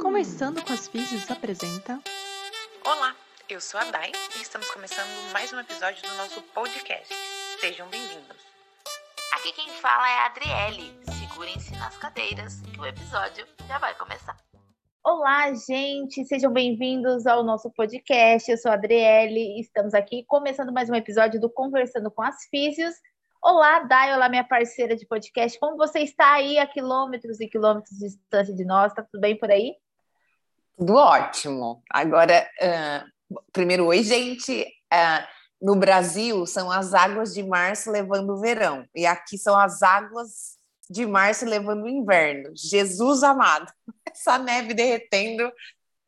Começando com as Físios apresenta. Olá, eu sou a Dai e estamos começando mais um episódio do nosso podcast. Sejam bem-vindos. Aqui quem fala é a Adriele. Segurem-se nas cadeiras que o episódio já vai começar. Olá, gente, sejam bem-vindos ao nosso podcast. Eu sou a Adriele e estamos aqui começando mais um episódio do Conversando com as Físios. Olá, Dai, olá, minha parceira de podcast. Como você está aí a quilômetros e quilômetros de distância de nós? Tá tudo bem por aí? Tudo ótimo. Agora, uh, primeiro, oi, gente. Uh, no Brasil, são as águas de março levando o verão. E aqui são as águas de março levando o inverno. Jesus amado. Essa neve derretendo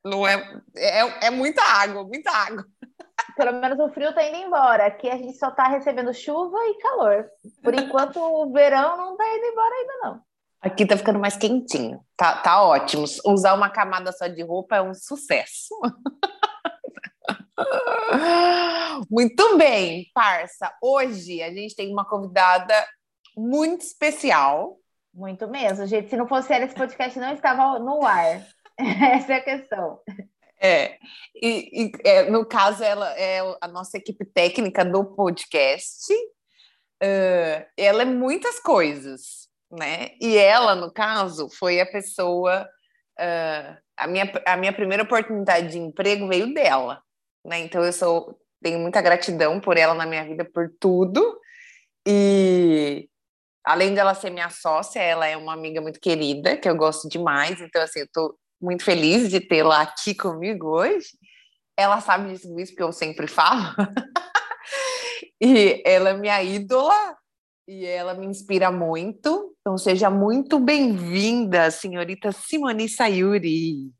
não é, é, é muita água, muita água pelo menos o frio tá indo embora. Aqui a gente só tá recebendo chuva e calor. Por enquanto, o verão não tá indo embora ainda, não. Aqui tá ficando mais quentinho. Tá, tá ótimo. Usar uma camada só de roupa é um sucesso. Muito bem, parça. Hoje a gente tem uma convidada muito especial. Muito mesmo, gente. Se não fosse ela, esse podcast não estava no ar. Essa é a questão. É, e, e é, no caso, ela é a nossa equipe técnica do podcast. Uh, ela é muitas coisas, né? E ela, no caso, foi a pessoa. Uh, a, minha, a minha primeira oportunidade de emprego veio dela, né? Então eu sou, tenho muita gratidão por ela na minha vida, por tudo. E além dela ser minha sócia, ela é uma amiga muito querida, que eu gosto demais. Então, assim, eu tô muito feliz de tê-la aqui comigo hoje. Ela sabe disso, porque eu sempre falo. e ela é minha ídola e ela me inspira muito. Então, seja muito bem-vinda, senhorita Simone Sayuri.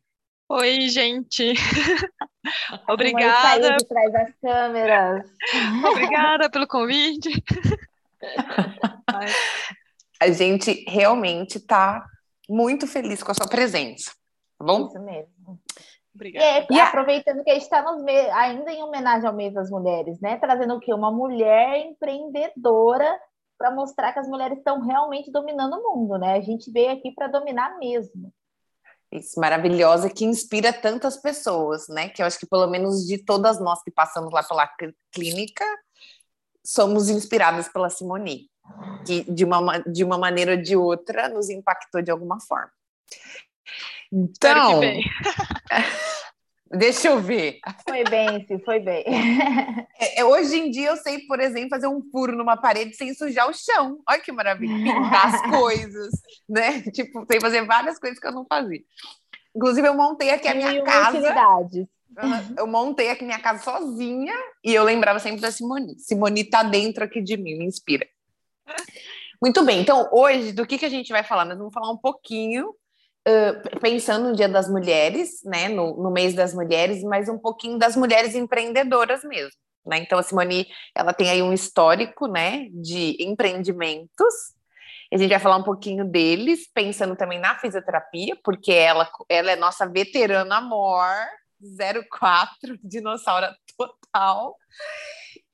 Oi, gente. Obrigada. de trás das câmeras. Obrigada pelo convite. A gente realmente está muito feliz com a sua presença. Tá bom? Isso mesmo. Obrigada. E, e aproveitando que a gente está ainda em homenagem ao mês das mulheres, né? Trazendo o quê? Uma mulher empreendedora para mostrar que as mulheres estão realmente dominando o mundo, né? A gente veio aqui para dominar mesmo. Isso, maravilhosa, que inspira tantas pessoas, né? Que eu acho que pelo menos de todas nós que passamos lá pela clínica, somos inspiradas pela Simone, que de uma, de uma maneira ou de outra nos impactou de alguma forma. Então, deixa eu ver. Foi bem, sim, foi bem. É, é, hoje em dia eu sei, por exemplo, fazer um furo numa parede sem sujar o chão. Olha que maravilha, pintar as coisas, né? Tipo, sei fazer várias coisas que eu não fazia. Inclusive, eu montei aqui a minha casa. Utilidades. Eu montei aqui minha casa sozinha e eu lembrava sempre da Simone. Simone tá dentro aqui de mim, me inspira. Muito bem, então hoje do que, que a gente vai falar? Nós vamos falar um pouquinho pensando no Dia das Mulheres, né, no, no, mês das mulheres, mas um pouquinho das mulheres empreendedoras mesmo, né? Então a Simone, ela tem aí um histórico, né, de empreendimentos. A gente vai falar um pouquinho deles, pensando também na fisioterapia, porque ela, ela é nossa veterana amor 04, dinossauro total.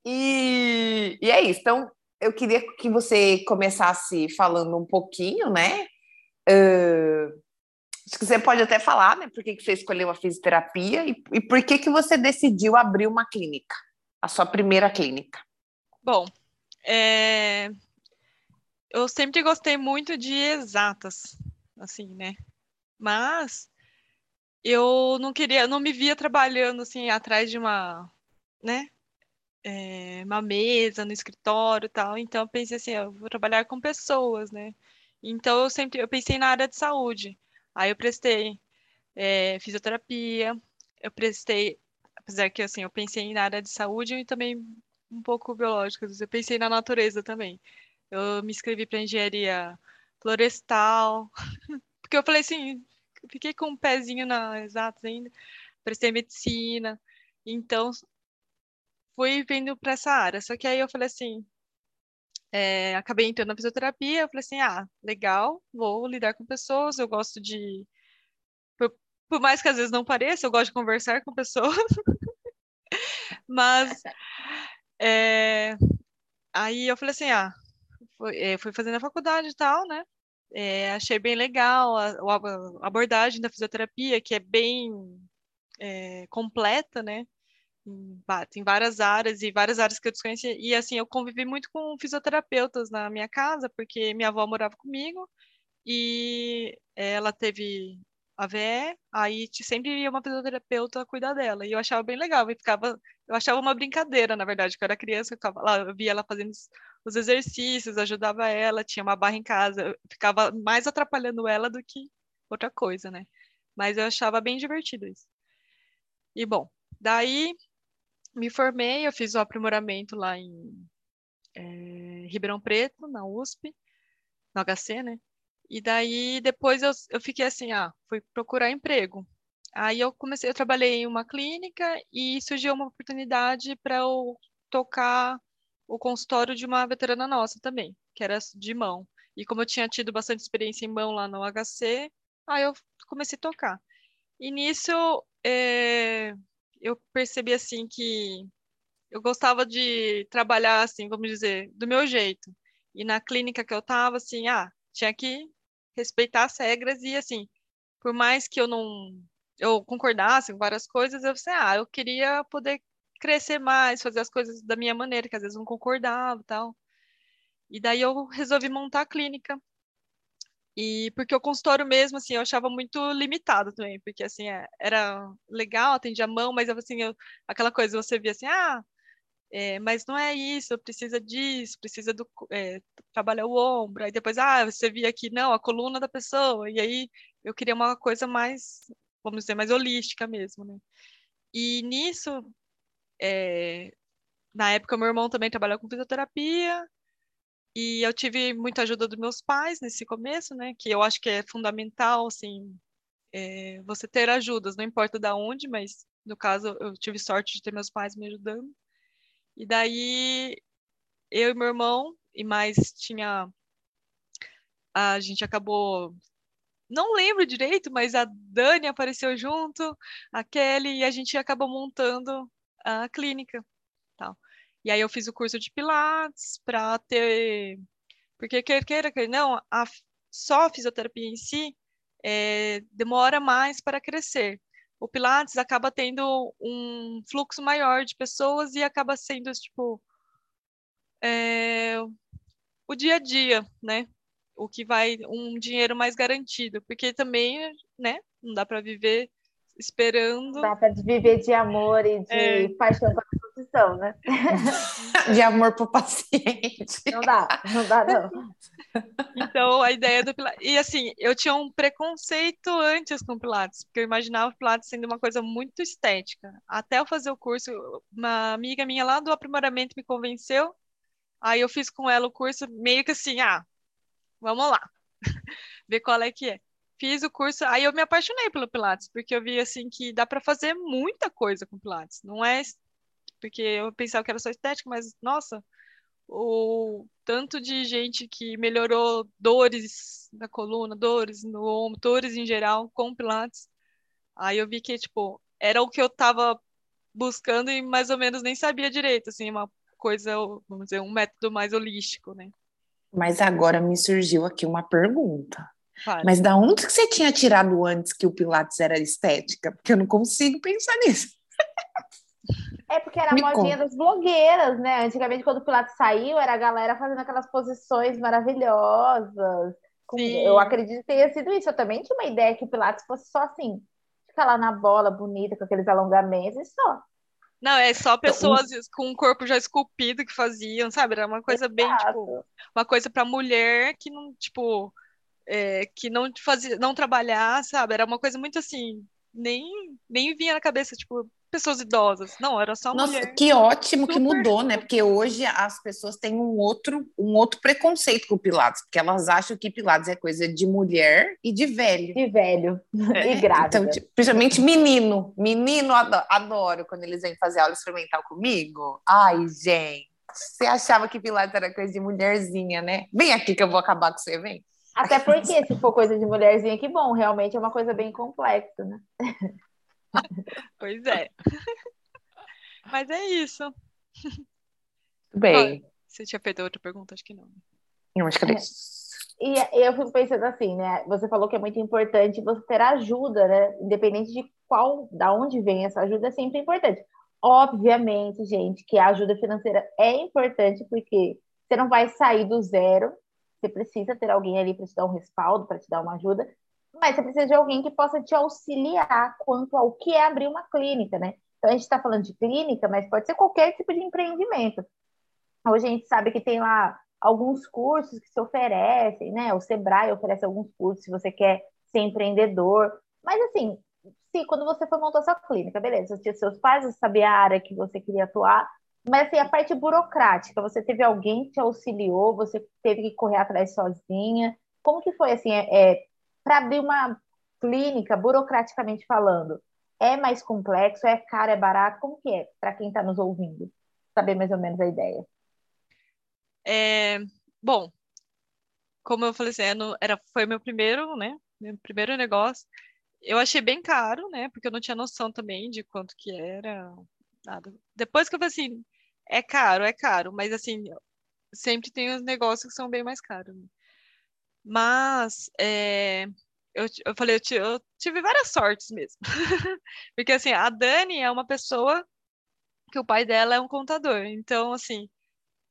E, e é isso. Então, eu queria que você começasse falando um pouquinho, né? Acho que você pode até falar, né? Por que, que você escolheu a fisioterapia e, e por que, que você decidiu abrir uma clínica, a sua primeira clínica? Bom, é... eu sempre gostei muito de exatas, assim, né? Mas eu não queria, não me via trabalhando assim atrás de uma, né? É, uma mesa no escritório e tal. Então eu pensei assim, eu vou trabalhar com pessoas, né? Então eu sempre eu pensei na área de saúde. Aí eu prestei é, fisioterapia, eu prestei, apesar que assim, eu pensei na área de saúde e também um pouco biológica, eu pensei na natureza também. Eu me inscrevi para engenharia florestal, porque eu falei assim, fiquei com um pezinho na exatas ainda, prestei medicina, então fui vindo para essa área. Só que aí eu falei assim, é, acabei entrando na fisioterapia, eu falei assim, ah, legal, vou lidar com pessoas, eu gosto de... Por, por mais que às vezes não pareça, eu gosto de conversar com pessoas. Mas... É, aí eu falei assim, ah, fui, é, fui fazendo a faculdade e tal, né? É, achei bem legal a, a, abordagem da fisioterapia, que é bem é, completa, né? Tem várias áreas e várias áreas que eu desconhecia. E assim, eu convivi muito com fisioterapeutas na minha casa, porque minha avó morava comigo e ela teve AVE, aí sempre ia uma fisioterapeuta cuidar dela. E eu achava bem legal, e ficava, eu achava uma brincadeira, na verdade, que eu era criança, eu ficava lá, eu via ela fazendo os exercícios, ajudava ela, tinha uma barra em casa, eu ficava mais atrapalhando ela do que outra coisa, né? Mas eu achava bem divertido isso. E bom, daí me formei, eu fiz o aprimoramento lá em é, Ribeirão Preto, na USP, no HC, né? E daí depois eu, eu fiquei assim, ah, fui procurar emprego. Aí eu comecei, eu trabalhei em uma clínica e surgiu uma oportunidade para eu tocar o consultório de uma veterana nossa também, que era de mão. E como eu tinha tido bastante experiência em mão lá no HC, aí eu comecei a tocar. E nisso é, eu percebi assim que eu gostava de trabalhar assim, vamos dizer, do meu jeito. E na clínica que eu estava, assim, ah, tinha que respeitar as regras e assim, por mais que eu não eu concordasse com várias coisas, eu sei, ah, eu queria poder crescer mais, fazer as coisas da minha maneira, que às vezes não concordava, tal. E daí eu resolvi montar a clínica e porque o consultório mesmo, assim, eu achava muito limitado também, porque, assim, é, era legal, atendia a mão, mas, assim, eu, aquela coisa, você via assim, ah, é, mas não é isso, precisa disso, precisa do, é, trabalhar o ombro, aí depois, ah, você via aqui, não, a coluna da pessoa, e aí eu queria uma coisa mais, vamos dizer, mais holística mesmo, né? E nisso, é, na época, meu irmão também trabalhava com fisioterapia, e eu tive muita ajuda dos meus pais nesse começo, né? Que eu acho que é fundamental, assim, é, você ter ajudas, não importa da onde, mas no caso eu tive sorte de ter meus pais me ajudando. E daí eu e meu irmão e mais tinha a gente acabou não lembro direito, mas a Dani apareceu junto, a Kelly e a gente acabou montando a clínica, tal. E aí eu fiz o curso de Pilates para ter. Porque quer queira, quer não, a, só a fisioterapia em si é, demora mais para crescer. O Pilates acaba tendo um fluxo maior de pessoas e acaba sendo, tipo, é, o dia a dia, né? O que vai, um dinheiro mais garantido, porque também, né, não dá para viver esperando. Dá para viver de amor e de é. paixão profissão, né? De amor pro paciente. Não dá, não dá, não. Então, a ideia do Pilates. E assim, eu tinha um preconceito antes com Pilates, porque eu imaginava o Pilates sendo uma coisa muito estética. Até eu fazer o curso, uma amiga minha lá do aprimoramento me convenceu. Aí eu fiz com ela o curso, meio que assim, ah, vamos lá, ver qual é que é fiz o curso, aí eu me apaixonei pelo Pilates, porque eu vi assim que dá para fazer muita coisa com Pilates. Não é porque eu pensava que era só estética, mas nossa, o tanto de gente que melhorou dores na coluna, dores no ombro, dores em geral com Pilates. Aí eu vi que, tipo, era o que eu tava buscando e mais ou menos nem sabia direito, assim, uma coisa, vamos dizer, um método mais holístico, né? Mas agora me surgiu aqui uma pergunta. Mas da onde que você tinha tirado antes que o Pilates era estética? Porque eu não consigo pensar nisso. É porque era a modinha conta. das blogueiras, né? Antigamente, quando o Pilates saiu, era a galera fazendo aquelas posições maravilhosas. Com... Eu acredito que tenha sido isso. Eu também tinha uma ideia que o Pilates fosse só assim, ficar lá na bola, bonita, com aqueles alongamentos e só. Não, é só pessoas com o corpo já esculpido que faziam, sabe? Era uma coisa Exato. bem, tipo, uma coisa para mulher que não, tipo, é, que não fazia, não trabalhar, sabe? Era uma coisa muito assim, nem, nem vinha na cabeça, tipo, pessoas idosas. Não, era só Nossa, mulher. que ótimo que mudou, né? Porque hoje as pessoas têm um outro, um outro preconceito com Pilates, porque elas acham que Pilates é coisa de mulher e de velho. De velho. É. E grávida. Então, tipo, principalmente menino. Menino adoro, adoro quando eles vêm fazer aula experimental comigo. Ai, gente. Você achava que Pilates era coisa de mulherzinha, né? Vem aqui que eu vou acabar com você, vem. Até porque, se for coisa de mulherzinha, que bom, realmente é uma coisa bem complexa, né? pois é. Mas é isso. Bem. Você tinha feito outra pergunta? Acho que não. Não, acho que é isso. E eu fico pensando assim, né? Você falou que é muito importante você ter ajuda, né? Independente de qual, da onde vem essa ajuda, é sempre importante. Obviamente, gente, que a ajuda financeira é importante porque você não vai sair do zero, você precisa ter alguém ali para te dar um respaldo, para te dar uma ajuda, mas você precisa de alguém que possa te auxiliar quanto ao que é abrir uma clínica, né? Então a gente está falando de clínica, mas pode ser qualquer tipo de empreendimento. Hoje a gente sabe que tem lá alguns cursos que se oferecem, né? O Sebrae oferece alguns cursos se você quer ser empreendedor. Mas assim, se quando você for montar sua clínica, beleza, você tinha seus pais, você sabia a área que você queria atuar, mas assim, a parte burocrática, você teve alguém que te auxiliou, você teve que correr atrás sozinha. Como que foi assim, é, é para abrir uma clínica, burocraticamente falando? É mais complexo, é caro, é barato? Como que é para quem está nos ouvindo? Saber mais ou menos a ideia. É, bom, como eu falei assim, é era, foi meu primeiro, né? Meu primeiro negócio. Eu achei bem caro, né? Porque eu não tinha noção também de quanto que era, nada. Depois que eu falei assim, é caro, é caro, mas assim, sempre tem os negócios que são bem mais caros. Né? Mas é, eu, eu falei, eu, eu tive várias sortes mesmo. Porque assim, a Dani é uma pessoa que o pai dela é um contador. Então, assim,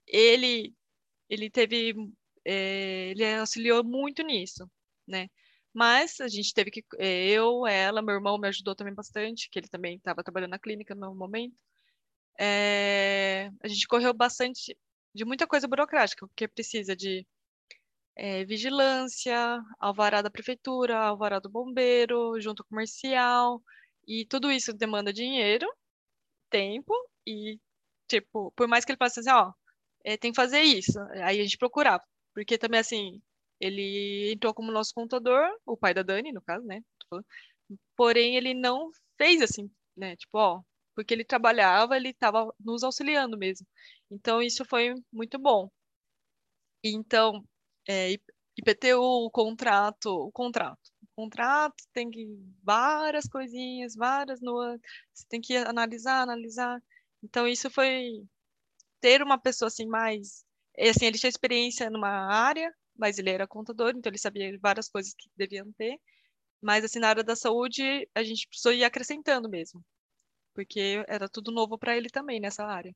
ele ele teve, é, ele auxiliou muito nisso, né? Mas a gente teve que, é, eu, ela, meu irmão me ajudou também bastante, que ele também estava trabalhando na clínica no momento. É, a gente correu bastante de muita coisa burocrática, porque precisa de é, vigilância, alvará da prefeitura, alvará do bombeiro, junto comercial, e tudo isso demanda dinheiro, tempo e, tipo, por mais que ele faça assim, ó, é, tem que fazer isso. Aí a gente procurava. Porque também, assim, ele entrou como nosso contador, o pai da Dani, no caso, né? Porém, ele não fez assim, né? Tipo, ó, porque ele trabalhava, ele estava nos auxiliando mesmo. Então, isso foi muito bom. Então, é, IPTU, o contrato, o contrato. O contrato tem que várias coisinhas, várias nuances, tem que analisar, analisar. Então, isso foi ter uma pessoa assim mais. Assim, ele tinha experiência numa área, mas ele era contador, então ele sabia várias coisas que deviam ter. Mas, assim, na área da saúde, a gente precisou ir acrescentando mesmo, porque era tudo novo para ele também nessa área.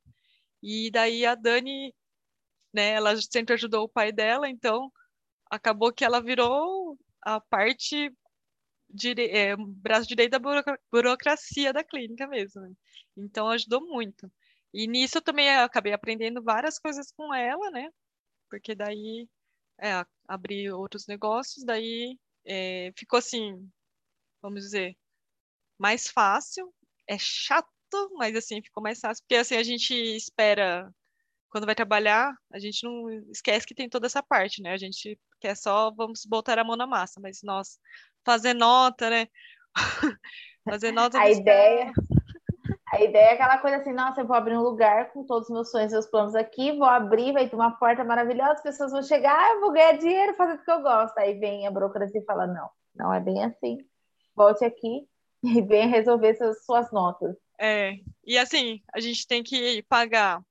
E daí a Dani, né, ela sempre ajudou o pai dela, então acabou que ela virou a parte dire... é, braço direito da burocracia da clínica mesmo. Né? Então ajudou muito. E nisso também eu acabei aprendendo várias coisas com ela, né? Porque daí é, abri outros negócios, daí é, ficou assim, vamos dizer, mais fácil. É chato, mas assim, ficou mais fácil, porque assim a gente espera quando vai trabalhar, a gente não esquece que tem toda essa parte, né? A gente quer só, vamos botar a mão na massa, mas nós fazer nota, né? fazer nota. A ideia, a ideia é aquela coisa assim, nossa, eu vou abrir um lugar com todos os meus sonhos e meus planos aqui, vou abrir, vai ter uma porta maravilhosa, as pessoas vão chegar, ah, eu vou ganhar dinheiro fazendo o que eu gosto. Aí vem a burocracia e fala, não, não é bem assim. Volte aqui e venha resolver suas, suas notas. É, e assim, a gente tem que pagar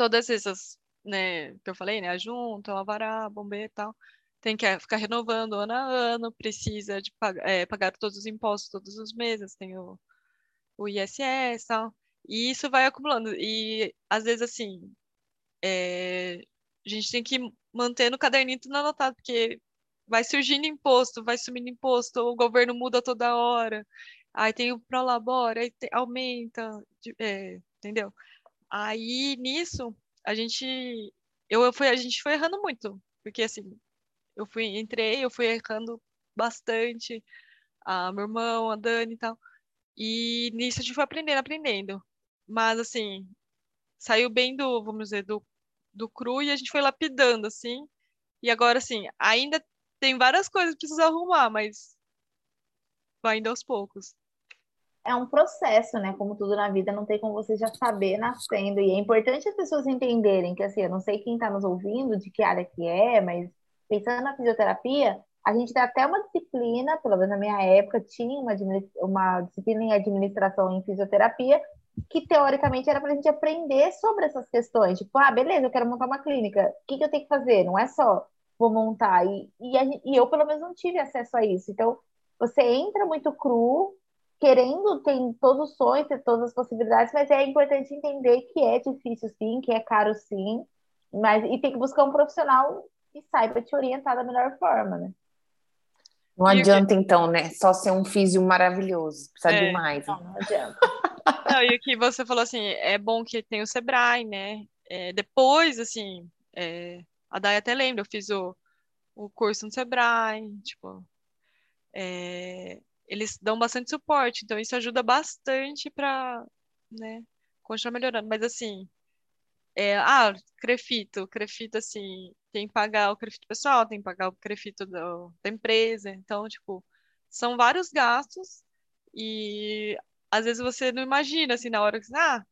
todas essas, né, que eu falei, né, a junta, o bombeiro e tal, tem que ficar renovando ano a ano, precisa de pagar, é, pagar todos os impostos todos os meses, tem o o ISS, tal. E isso vai acumulando. E às vezes, assim, é, a gente tem que manter no caderninho tudo anotado, porque vai surgindo imposto, vai sumindo imposto, o governo muda toda hora, aí tem o Prolabora, aí tem, aumenta, é, entendeu? Aí nisso, a gente, eu, eu fui, a gente foi errando muito, porque assim, eu fui, entrei, eu fui errando bastante, a meu irmão, a Dani e tal, e nisso a gente foi aprendendo, aprendendo. Mas, assim, saiu bem do, vamos dizer, do, do cru e a gente foi lapidando, assim. E agora, assim, ainda tem várias coisas que precisa arrumar, mas vai indo aos poucos. É um processo, né? Como tudo na vida, não tem como você já saber nascendo. E é importante as pessoas entenderem que, assim, eu não sei quem está nos ouvindo, de que área que é, mas pensando na fisioterapia, a gente tem até uma disciplina, pelo menos na minha época, tinha uma, uma disciplina em administração em fisioterapia, que teoricamente era para a gente aprender sobre essas questões. Tipo, ah, beleza, eu quero montar uma clínica. O que, que eu tenho que fazer? Não é só vou montar. E, e, a, e eu, pelo menos, não tive acesso a isso. Então, você entra muito cru, querendo, tem todos os sonhos, ter todas as possibilidades, mas é importante entender que é difícil sim, que é caro sim, mas e tem que buscar um profissional que saiba te orientar da melhor forma, né? Não adianta, então, né? Só ser um físio maravilhoso. Precisa é. de mais. Não, não adianta. Não, e o que você falou assim, é bom que tem o Sebrae, né? É, depois, assim, é, a Day até lembra, eu fiz o, o curso no Sebrae, tipo, é, eles dão bastante suporte, então isso ajuda bastante para, né, continuar melhorando. Mas assim, é, ah, crefito, crefito assim, tem que pagar o crefito pessoal, tem que pagar o crefito do, da empresa, então, tipo, são vários gastos e às vezes você não imagina, assim, na hora que, ah,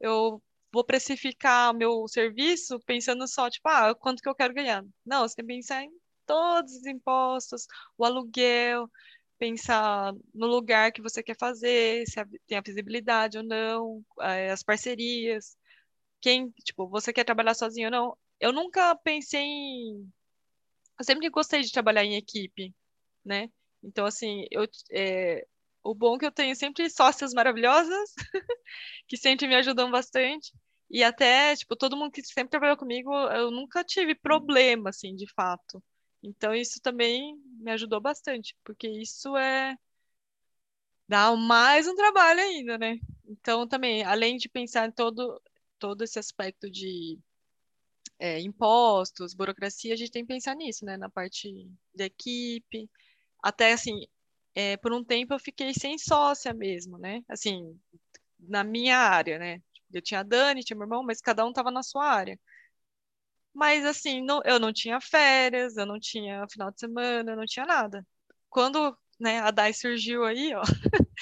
eu vou precificar meu serviço pensando só, tipo, ah, quanto que eu quero ganhar. Não, você tem que pensar em todos os impostos, o aluguel, pensar no lugar que você quer fazer, se tem a visibilidade ou não, eh, as parcerias, quem, tipo, você quer trabalhar sozinho ou não. Eu nunca pensei em. Eu sempre gostei de trabalhar em equipe, né? Então, assim, eu, é... o bom é que eu tenho sempre sócias maravilhosas, que sempre me ajudam bastante. E até, tipo, todo mundo que sempre trabalhou comigo, eu nunca tive problema, assim, de fato. Então, isso também me ajudou bastante, porque isso é. dá mais um trabalho ainda, né? Então, também, além de pensar em todo, todo esse aspecto de é, impostos, burocracia, a gente tem que pensar nisso, né? Na parte da equipe. Até, assim, é, por um tempo eu fiquei sem sócia mesmo, né? Assim, na minha área, né? Eu tinha a Dani, tinha meu irmão, mas cada um estava na sua área. Mas assim, não, eu não tinha férias, eu não tinha final de semana, eu não tinha nada. Quando né, a DAI surgiu aí, ó,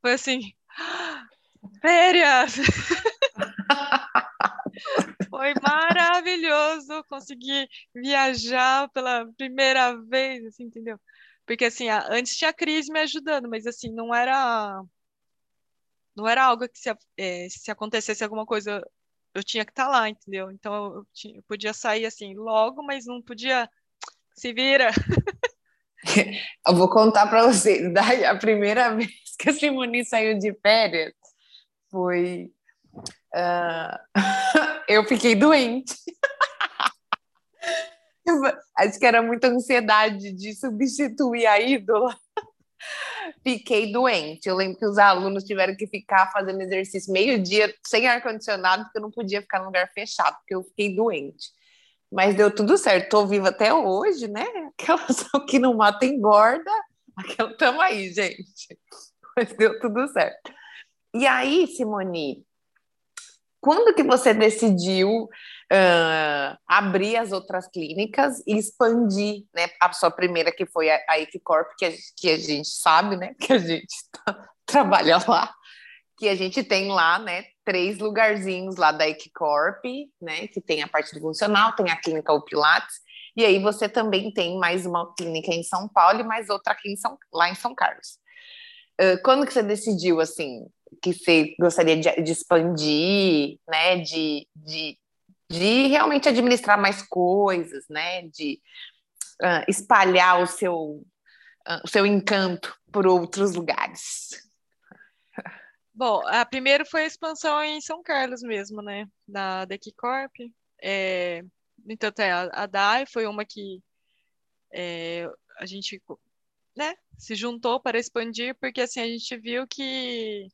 foi assim, férias! Foi maravilhoso conseguir viajar pela primeira vez, assim, entendeu? Porque assim, antes tinha a Cris me ajudando, mas assim, não era não era algo que se, é, se acontecesse alguma coisa eu tinha que estar tá lá, entendeu? Então eu, tinha, eu, podia sair assim logo, mas não podia se vira. Eu vou contar para vocês. Daí a primeira vez que a Simone saiu de férias foi uh, eu fiquei doente. Acho que era muita ansiedade de substituir a ídola. Fiquei doente. Eu lembro que os alunos tiveram que ficar fazendo exercício meio-dia sem ar-condicionado, porque eu não podia ficar no lugar fechado, porque eu fiquei doente. Mas deu tudo certo. Estou viva até hoje, né? Aquela que não mata engorda. Aquela, tamo aí, gente. Mas deu tudo certo. E aí, Simone, quando que você decidiu uh, abrir as outras clínicas e expandir, né? A sua primeira que foi a, a Equicorp, que a, que a gente sabe, né? Que a gente tá, trabalha lá, que a gente tem lá, né? Três lugarzinhos lá da Equicorp, né? Que tem a parte do funcional, tem a clínica o Pilates, e aí você também tem mais uma clínica em São Paulo e mais outra aqui em São, lá em São Carlos. Uh, quando que você decidiu, assim, que você gostaria de, de expandir, né? De, de, de, realmente administrar mais coisas, né? De uh, espalhar o seu, uh, o seu encanto por outros lugares. Bom, a primeira foi a expansão em São Carlos mesmo, né? Da Dequicorp. É, então, a, a DAI foi uma que é, a gente né, se juntou para expandir, porque assim, a gente viu que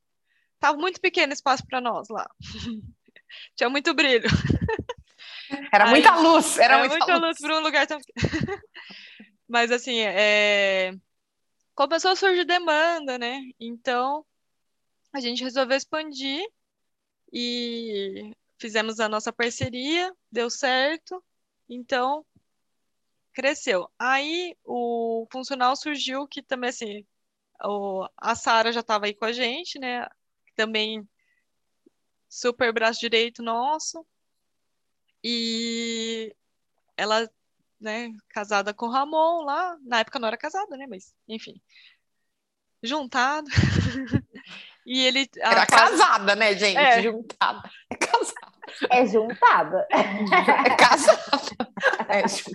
Tava muito pequeno espaço para nós lá. Tinha muito brilho. Era Aí, muita luz, era, era muita, muita luz, luz para um lugar tão Mas assim, é... começou a surgir demanda, né? Então a gente resolveu expandir e fizemos a nossa parceria, deu certo. Então cresceu. Aí o funcional surgiu que também assim, o, a Sara já estava aí com a gente, né? também super braço direito nosso. E ela, né, casada com o Ramon lá, na época não era casada, né, mas enfim. Juntado. e ele era casada, né, gente? É. Juntada. É casada. É juntada. É casada. É, tipo,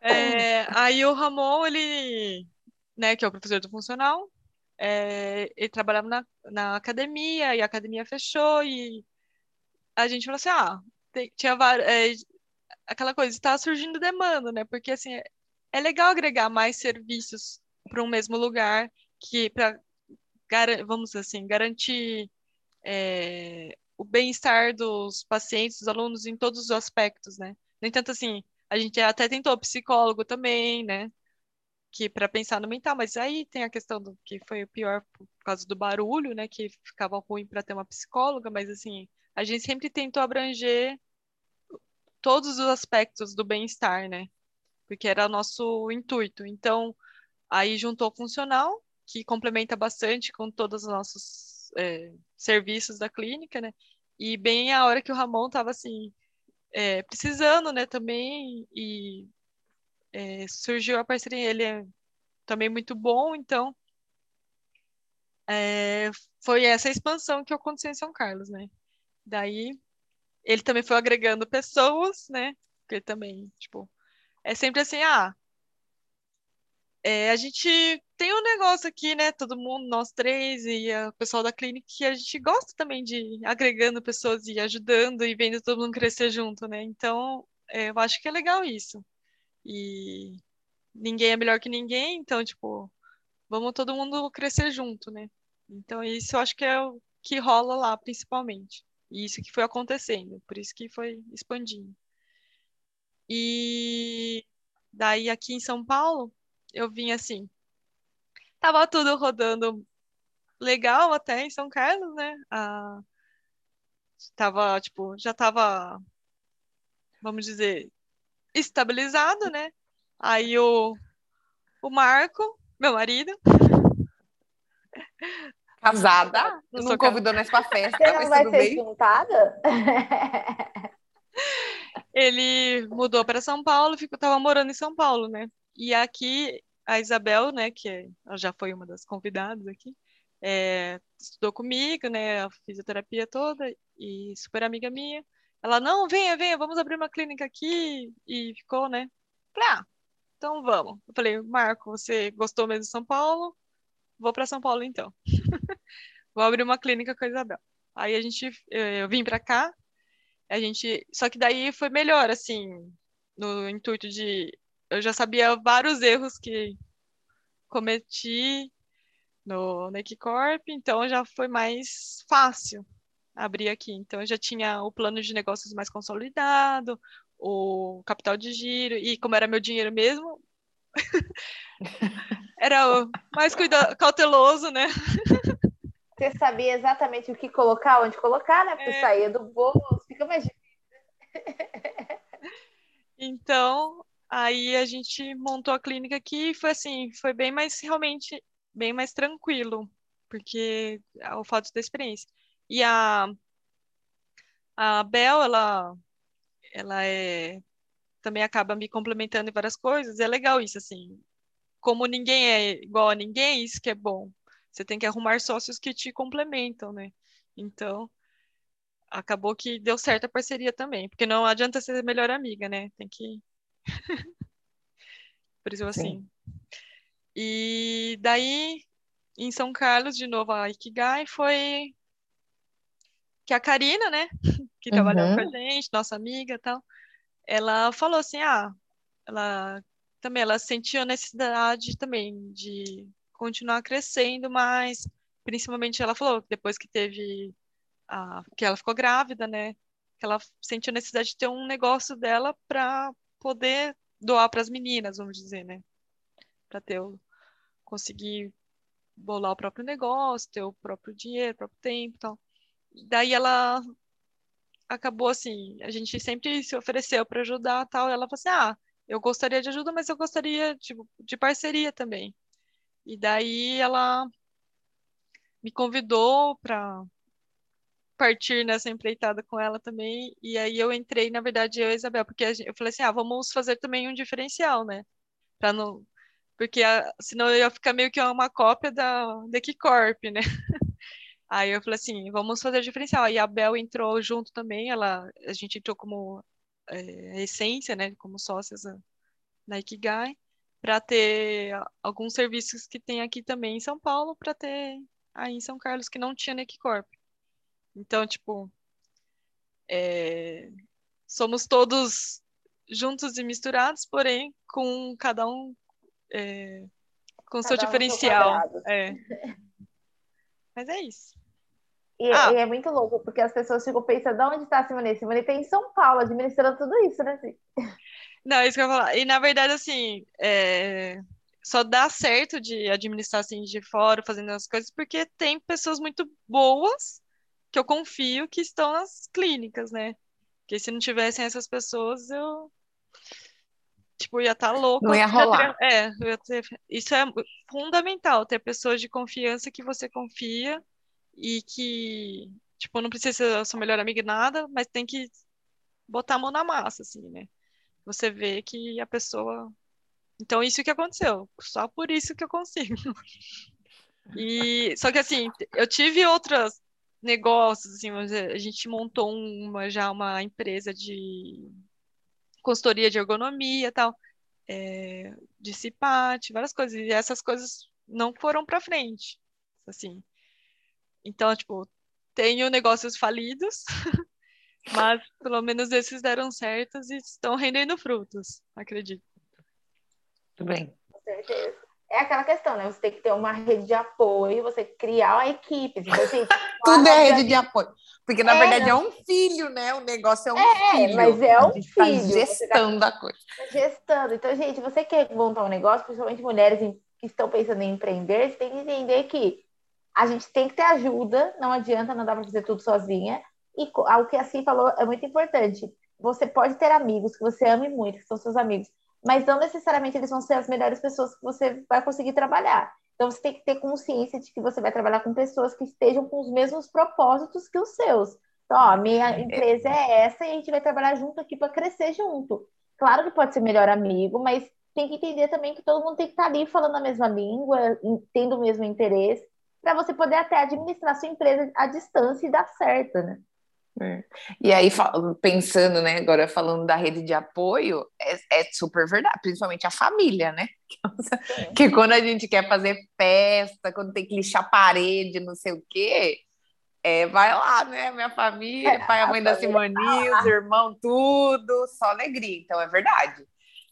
É, aí o Ramon, ele, né, que é o professor do funcional, é, ele trabalhava na, na academia e a academia fechou e a gente falou assim, ah, tem- tinha várias, aquela coisa, está surgindo demanda, né? Porque assim, é, é legal agregar mais serviços para um mesmo lugar que para vamos assim, garantir é, o bem-estar dos pacientes, dos alunos em todos os aspectos, né? No entanto, assim, a gente até tentou psicólogo também, né? Que para pensar no mental, mas aí tem a questão do que foi o pior por causa do barulho, né? Que ficava ruim para ter uma psicóloga, mas assim, a gente sempre tentou abranger todos os aspectos do bem-estar, né? Porque era nosso intuito. Então, aí juntou funcional, que complementa bastante com todos os nossos é, serviços da clínica, né? E bem a hora que o Ramon estava assim, é, precisando, né, também, e é, surgiu a parceria, ele é também muito bom, então é, foi essa expansão que aconteceu em São Carlos, né? Daí ele também foi agregando pessoas, né? Porque também, tipo, é sempre assim, ah, é, a gente tem um negócio aqui, né? Todo mundo, nós três e o pessoal da clínica, que a gente gosta também de agregando pessoas e ajudando e vendo todo mundo crescer junto, né? Então, é, eu acho que é legal isso. E ninguém é melhor que ninguém, então, tipo, vamos todo mundo crescer junto, né? Então, isso eu acho que é o que rola lá, principalmente. E isso que foi acontecendo, por isso que foi expandindo. E daí aqui em São Paulo, eu vim assim, tava tudo rodando legal até em São Carlos, né? Ah, tava, tipo, já tava, vamos dizer, estabilizado, né? Aí o, o Marco, meu marido, casada, Eu não convidou nós pra festa, Você mas não vai tudo ser bem. juntada? ele mudou para São Paulo, ficou, tava morando em São Paulo, né? E aqui a Isabel, né, que ela já foi uma das convidadas aqui, é, estudou comigo, né, a fisioterapia toda e super amiga minha. Ela, não, venha, venha, vamos abrir uma clínica aqui e ficou, né? Falei, ah, então vamos. Eu falei, Marco, você gostou mesmo de São Paulo? Vou para São Paulo então. Vou abrir uma clínica com a Isabel. Aí a gente, eh, eu vim para cá, a gente, só que daí foi melhor, assim, no intuito de, eu já sabia vários erros que cometi no na Equicorp, então já foi mais fácil abrir aqui. Então eu já tinha o plano de negócios mais consolidado, o capital de giro, e como era meu dinheiro mesmo, era o mais cuida cauteloso, né? Você sabia exatamente o que colocar, onde colocar, né? Porque É. saía do bolso, fica mais Então, aí a gente montou a clínica aqui e foi assim, foi bem mais realmente bem mais tranquilo, porque é o fato da experiência. E a a Bel, ela ela é também acaba me complementando em várias coisas. É legal isso assim. Como ninguém é igual a ninguém, isso que é bom. Você tem que arrumar sócios que te complementam, né? Então, acabou que deu certo a parceria também, porque não adianta ser melhor amiga, né? Tem que. Por isso, assim. E daí, em São Carlos, de novo, a Ikigai foi que a Karina, né? Que trabalhava com a gente, nossa amiga e tal, ela falou assim: ah, ela também ela sentiu a necessidade também de continuar crescendo mais. Principalmente ela falou que depois que teve a, que ela ficou grávida, né? Que ela sentiu a necessidade de ter um negócio dela para poder doar para as meninas, vamos dizer, né? Para ter o, conseguir bolar o próprio negócio, ter o próprio dinheiro, o próprio tempo, e tal. Daí ela acabou assim, a gente sempre se ofereceu para ajudar, tal. E ela falou assim: "Ah, eu gostaria de ajuda, mas eu gostaria tipo, de parceria também". E daí ela me convidou para partir nessa empreitada com ela também. E aí eu entrei, na verdade, eu e a Isabel, porque gente, eu falei assim: ah, vamos fazer também um diferencial, né? Para não. Porque a, senão eu ia ficar meio que uma cópia da, da Corp, né? Aí eu falei assim: vamos fazer diferencial. Aí a Bel entrou junto também, ela, a gente entrou como é, essência, né, como sócias na Ikigai, para ter alguns serviços que tem aqui também em São Paulo, para ter aí em São Carlos que não tinha na Equicorp. Então, tipo, é, somos todos juntos e misturados, porém com cada um é, com cada seu diferencial. é. Mas é isso. E, ah. e, é muito louco, porque as pessoas ficam pensando, onde está a Simone? Simone tem em São Paulo, administrando tudo isso, né? Não, isso que eu ia falar. E, na verdade, assim, é... só dá certo de administrar, assim, de fora, fazendo as coisas, porque tem pessoas muito boas, que eu confio, que estão nas clínicas, né? Porque se não tivessem essas pessoas, eu tipo, ia estar tá louco. Não ia rolar. É, ter, isso é fundamental, ter pessoas de confiança que você confia e que, tipo, não precisa ser a sua melhor amiga nada, mas tem que botar a mão na massa, assim, né? Você vê que a pessoa. Então, isso que aconteceu. Só por isso que eu consigo. E, só que, assim, eu tive outros negócios, assim, a gente montou uma, já uma empresa de consultoria de ergonomia tal, é, de CIPAT, várias coisas. E essas coisas não foram para frente, assim. Então, tipo, tenho negócios falidos, mas pelo menos esses deram certos e estão rendendo frutos, acredito. Tudo bem. Com certeza. É aquela questão, né? Você tem que ter uma rede de apoio, você criar uma equipe. Então, assim, Tudo é rede de apoio. Porque, na é, verdade, não. é um filho, né? O negócio é um é, filho. mas é um tá filho. Tá gestando tá, a coisa. Gestando. Então, gente, você quer montar um negócio, principalmente mulheres que estão pensando em empreender, você tem que entender que a gente tem que ter ajuda, não adianta, não dá para fazer tudo sozinha. E o que a falou é muito importante. Você pode ter amigos que você ame muito, que são seus amigos, mas não necessariamente eles vão ser as melhores pessoas que você vai conseguir trabalhar. Então você tem que ter consciência de que você vai trabalhar com pessoas que estejam com os mesmos propósitos que os seus. Então, ó, minha empresa é essa e a gente vai trabalhar junto aqui para crescer junto. Claro que pode ser melhor amigo, mas tem que entender também que todo mundo tem que estar ali falando a mesma língua, tendo o mesmo interesse para você poder até administrar sua empresa à distância e dar certo, né? É. E aí, pensando, né, agora falando da rede de apoio, é, é super verdade, principalmente a família, né? Que quando a gente quer fazer festa, quando tem que lixar parede, não sei o quê, é, vai lá, né? Minha família, é, pai, a mãe da Simone, tá os irmãos, tudo, só alegria. Então, é verdade.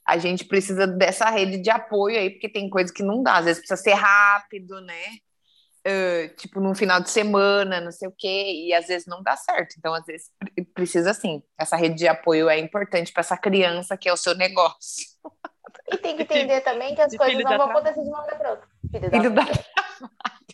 A gente precisa dessa rede de apoio aí, porque tem coisa que não dá, às vezes precisa ser rápido, né? Uh, tipo, num final de semana, não sei o quê, e às vezes não dá certo. Então, às vezes, precisa sim. Essa rede de apoio é importante para essa criança que é o seu negócio. E tem que entender também que as coisas não vão acontecer de uma hora para outra. Filho, Filho da...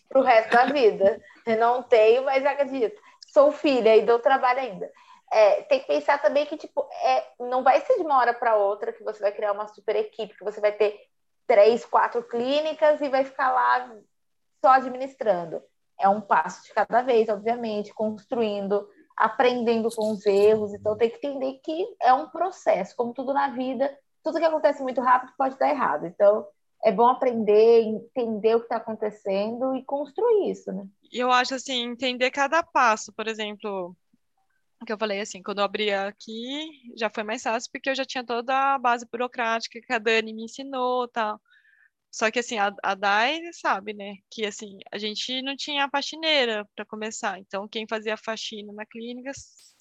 Pro resto da vida. Eu não tenho, mas acredito. Sou filha e dou trabalho ainda. É, tem que pensar também que, tipo, é, não vai ser de uma hora para outra que você vai criar uma super equipe, que você vai ter três, quatro clínicas e vai ficar lá só administrando. É um passo de cada vez, obviamente, construindo, aprendendo com os erros. Então, tem que entender que é um processo, como tudo na vida, tudo que acontece muito rápido pode dar errado. Então, é bom aprender, entender o que está acontecendo e construir isso, né? Eu acho assim, entender cada passo, por exemplo, que eu falei assim, quando eu abri aqui, já foi mais fácil, porque eu já tinha toda a base burocrática que a Dani me ensinou tal. Só que assim, a, a Dai sabe, né? Que assim, a gente não tinha faxineira para começar. Então, quem fazia faxina na clínica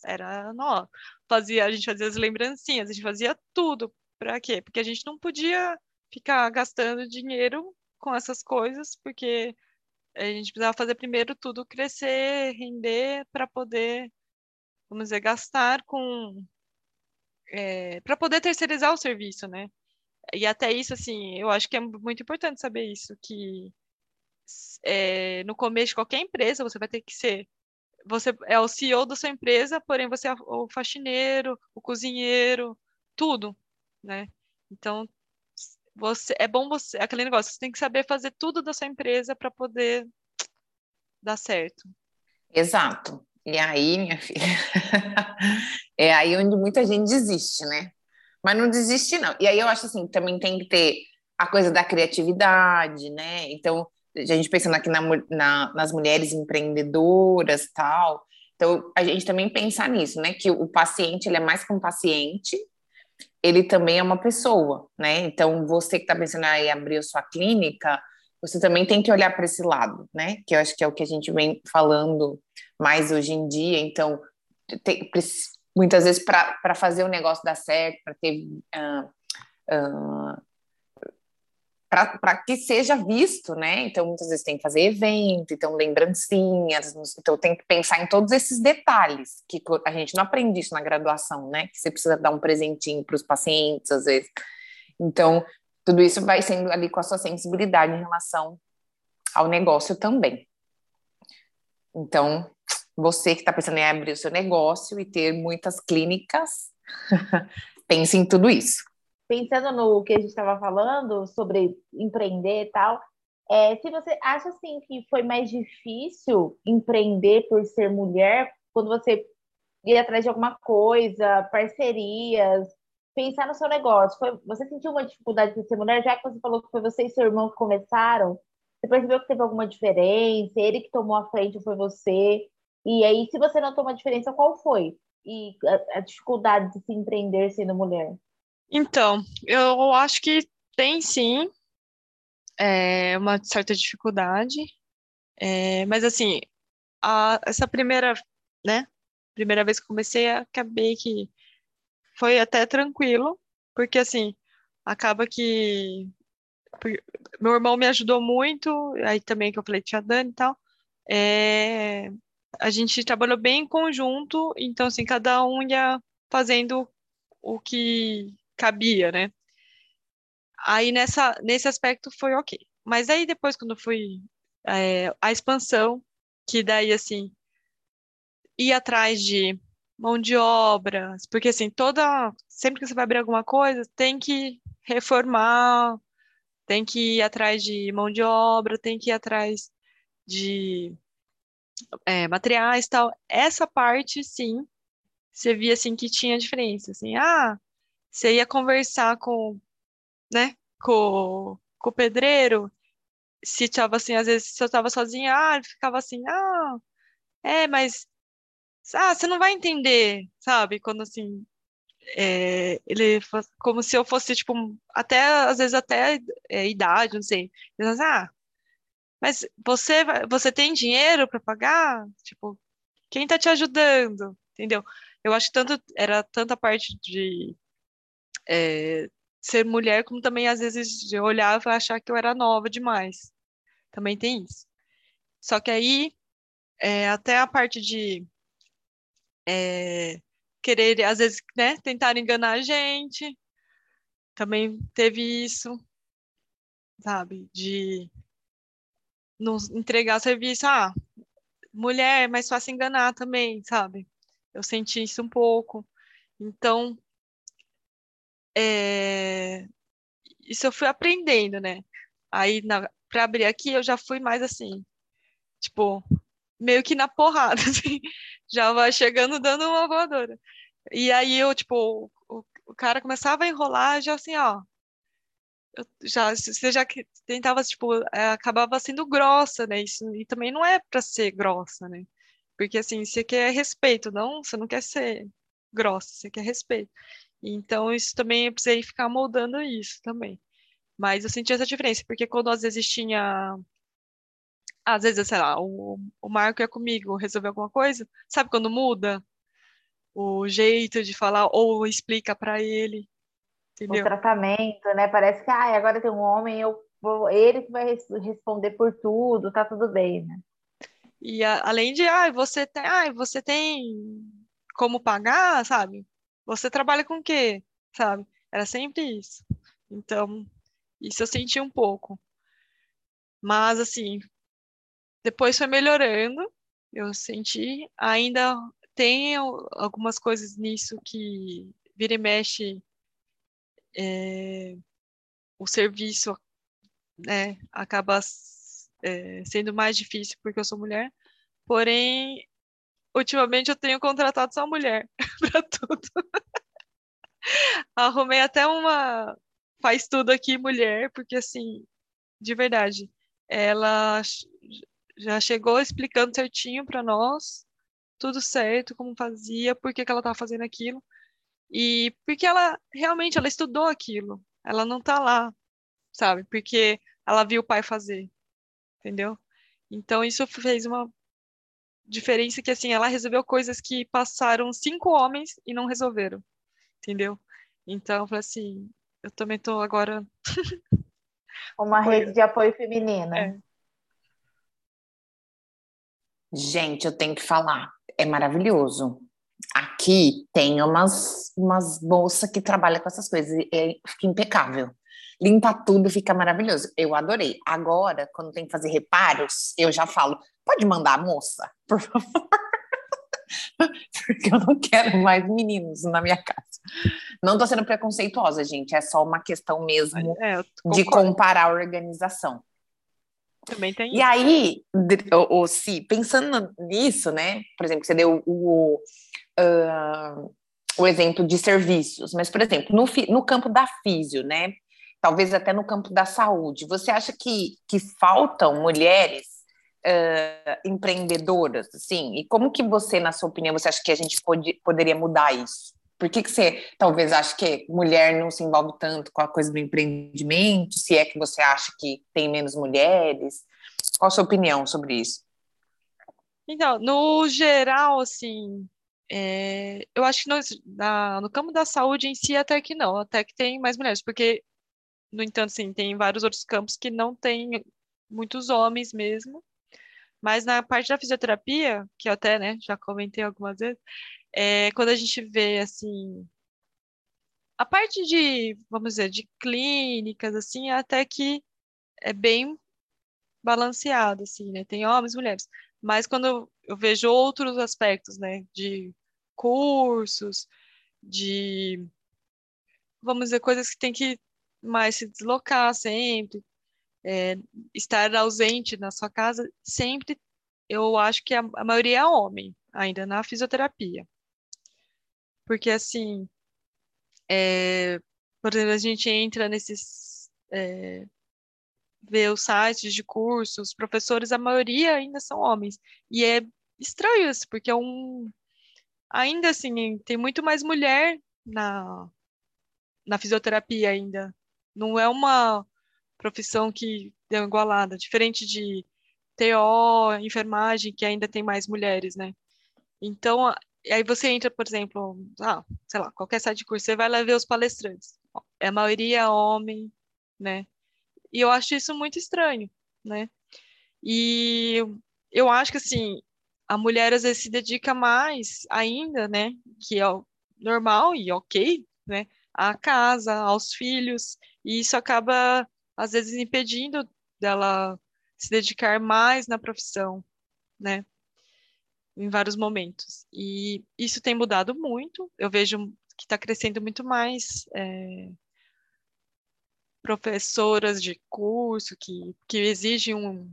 era nós. Fazia, a gente fazia as lembrancinhas, a gente fazia tudo. Para quê? Porque a gente não podia ficar gastando dinheiro com essas coisas, porque a gente precisava fazer primeiro tudo crescer, render, para poder, vamos dizer, gastar com. É, para poder terceirizar o serviço, né? E até isso, assim, eu acho que é muito importante saber isso, que é, no começo de qualquer empresa você vai ter que ser você é o CEO da sua empresa, porém você é o faxineiro, o cozinheiro, tudo, né? Então, você é bom você, aquele negócio, você tem que saber fazer tudo da sua empresa para poder dar certo. Exato. E aí, minha filha, é aí onde muita gente desiste, né? Mas não desiste, não. E aí eu acho assim, também tem que ter a coisa da criatividade, né? Então, a gente pensando aqui na, na, nas mulheres empreendedoras tal, Então, a gente também pensa nisso, né? Que o paciente, ele é mais que um paciente, ele também é uma pessoa, né? Então, você que está pensando em abrir sua clínica, você também tem que olhar para esse lado, né? Que eu acho que é o que a gente vem falando mais hoje em dia. Então, tem, muitas vezes para fazer o negócio dar certo, para ter uh, uh, para que seja visto, né? Então, muitas vezes tem que fazer evento, então lembrancinhas, então tem que pensar em todos esses detalhes, que a gente não aprende isso na graduação, né? Que você precisa dar um presentinho para os pacientes, às vezes. Então, tudo isso vai sendo ali com a sua sensibilidade em relação ao negócio também. Então, você que está pensando em abrir o seu negócio e ter muitas clínicas, pense em tudo isso. Pensando no que a gente estava falando sobre empreender e tal, é, se você acha assim que foi mais difícil empreender por ser mulher, quando você ia atrás de alguma coisa, parcerias, pensar no seu negócio, foi, você sentiu uma dificuldade de ser mulher, já que você falou que foi você e seu irmão que começaram, você percebeu que teve alguma diferença, ele que tomou a frente foi você, e aí se você não tomou a diferença, qual foi? E a, a dificuldade de se empreender sendo mulher? Então, eu acho que tem sim é, uma certa dificuldade, é, mas assim, a, essa primeira, né, primeira vez que comecei, acabei que foi até tranquilo, porque assim, acaba que meu irmão me ajudou muito, aí também que eu falei, tia Dani e tal, é, a gente trabalhou bem em conjunto, então assim, cada um ia fazendo o que cabia, né? Aí nessa, nesse aspecto foi ok. Mas aí depois, quando fui é, a expansão, que daí assim, ir atrás de mão de obra, porque assim, toda. Sempre que você vai abrir alguma coisa, tem que reformar, tem que ir atrás de mão de obra, tem que ir atrás de é, materiais tal. Essa parte, sim, você via assim que tinha diferença. Assim, ah, você ia conversar com, né, com, com o pedreiro, se tava assim, às vezes se eu tava sozinha, ah, ele ficava assim, ah, é, mas ah, você não vai entender, sabe? Quando assim, é, ele como se eu fosse tipo até às vezes até é, idade, não sei. Ele assim, ah, mas você você tem dinheiro para pagar? Tipo, quem tá te ajudando? Entendeu? Eu acho que tanto era tanta parte de é, ser mulher, como também às vezes eu olhava e achar que eu era nova demais. Também tem isso. Só que aí, é, até a parte de é, querer, às vezes, né, tentar enganar a gente, também teve isso, sabe, de nos entregar serviço. Ah, mulher é mais fácil enganar também, sabe? Eu senti isso um pouco. Então, é... isso eu fui aprendendo, né? Aí, na... para abrir aqui, eu já fui mais assim, tipo, meio que na porrada, assim, já vai chegando dando uma voadora. E aí eu, tipo, o, o cara começava a enrolar, já assim, ó, já, você já tentava, tipo, é, acabava sendo grossa, né? Isso, e também não é para ser grossa, né? Porque, assim, você quer respeito, não, você não quer ser grossa, você quer respeito. Então, isso também eu precisei ficar moldando isso também. Mas eu senti essa diferença, porque quando às vezes tinha. Às vezes, sei lá, o, o Marco ia comigo resolver alguma coisa, sabe quando muda o jeito de falar, ou explica para ele. Entendeu? O tratamento, né? Parece que ah, agora tem um homem, eu vou, ele que vai responder por tudo, tá tudo bem, né? E a, além de, ah, você tem, ah, você tem como pagar, sabe? Você trabalha com o quê? Sabe? Era sempre isso. Então, isso eu senti um pouco. Mas, assim, depois foi melhorando. Eu senti. Ainda tem algumas coisas nisso que vira e mexe é, o serviço né, acaba é, sendo mais difícil porque eu sou mulher. Porém, ultimamente eu tenho contratado só mulher para tudo. Arrumei até uma faz tudo aqui mulher, porque assim, de verdade, ela já chegou explicando certinho para nós tudo certo, como fazia, por que, que ela estava fazendo aquilo. E porque ela realmente ela estudou aquilo. Ela não tá lá, sabe? Porque ela viu o pai fazer. Entendeu? Então isso fez uma diferença que assim, ela resolveu coisas que passaram cinco homens e não resolveram. Entendeu? Então, eu falei assim, eu também tô agora Uma rede de apoio feminina. É. Gente, eu tenho que falar, é maravilhoso. Aqui tem umas, umas moças que trabalham com essas coisas e é, fica impecável. Limpa tudo, fica maravilhoso. Eu adorei. Agora, quando tem que fazer reparos, eu já falo, pode mandar a moça, por favor. Porque eu não quero mais meninos na minha casa. Não tô sendo preconceituosa, gente. É só uma questão mesmo é, de comparar a organização. Também tem E aí, o, o, se pensando nisso, né? Por exemplo, você deu o, o, ah, o exemplo de serviços, mas, por exemplo, no, no campo da físio, né? Talvez até no campo da saúde, você acha que, que faltam mulheres ah, empreendedoras, assim? E como que você, na sua opinião, você acha que a gente pode, poderia mudar isso? Por que, que você talvez acha que mulher não se envolve tanto com a coisa do empreendimento? Se é que você acha que tem menos mulheres? Qual a sua opinião sobre isso? Então, no geral, assim, é, eu acho que no, na- no campo da saúde em si, até que não, até que tem mais mulheres, porque, no entanto, assim, tem vários outros campos que não tem muitos homens mesmo, mas na parte da fisioterapia, que eu até, né, já comentei algumas vezes, é, quando a gente vê, assim, a parte de, vamos dizer, de clínicas, assim, até que é bem balanceado, assim, né, tem homens e mulheres. Mas quando eu vejo outros aspectos, né, de cursos, de, vamos dizer, coisas que tem que mais se deslocar sempre, é, estar ausente na sua casa, sempre eu acho que a, a maioria é homem, ainda na fisioterapia. Porque, assim, é, por exemplo, a gente entra nesses, é, vê os sites de cursos, os professores, a maioria ainda são homens. E é estranho isso, porque é um. Ainda assim, tem muito mais mulher na, na fisioterapia ainda. Não é uma profissão que deu igualada, diferente de TO, enfermagem, que ainda tem mais mulheres, né? Então, aí você entra, por exemplo, ah, sei lá, qualquer site de curso, você vai lá ver os palestrantes. É a maioria homem, né? E eu acho isso muito estranho, né? E eu acho que, assim, a mulher às vezes se dedica mais ainda, né? Que é normal e ok, né? À casa, aos filhos, e isso acaba, às vezes, impedindo dela se dedicar mais na profissão, né? Em vários momentos. E isso tem mudado muito. Eu vejo que está crescendo muito mais é, professoras de curso que, que exigem um-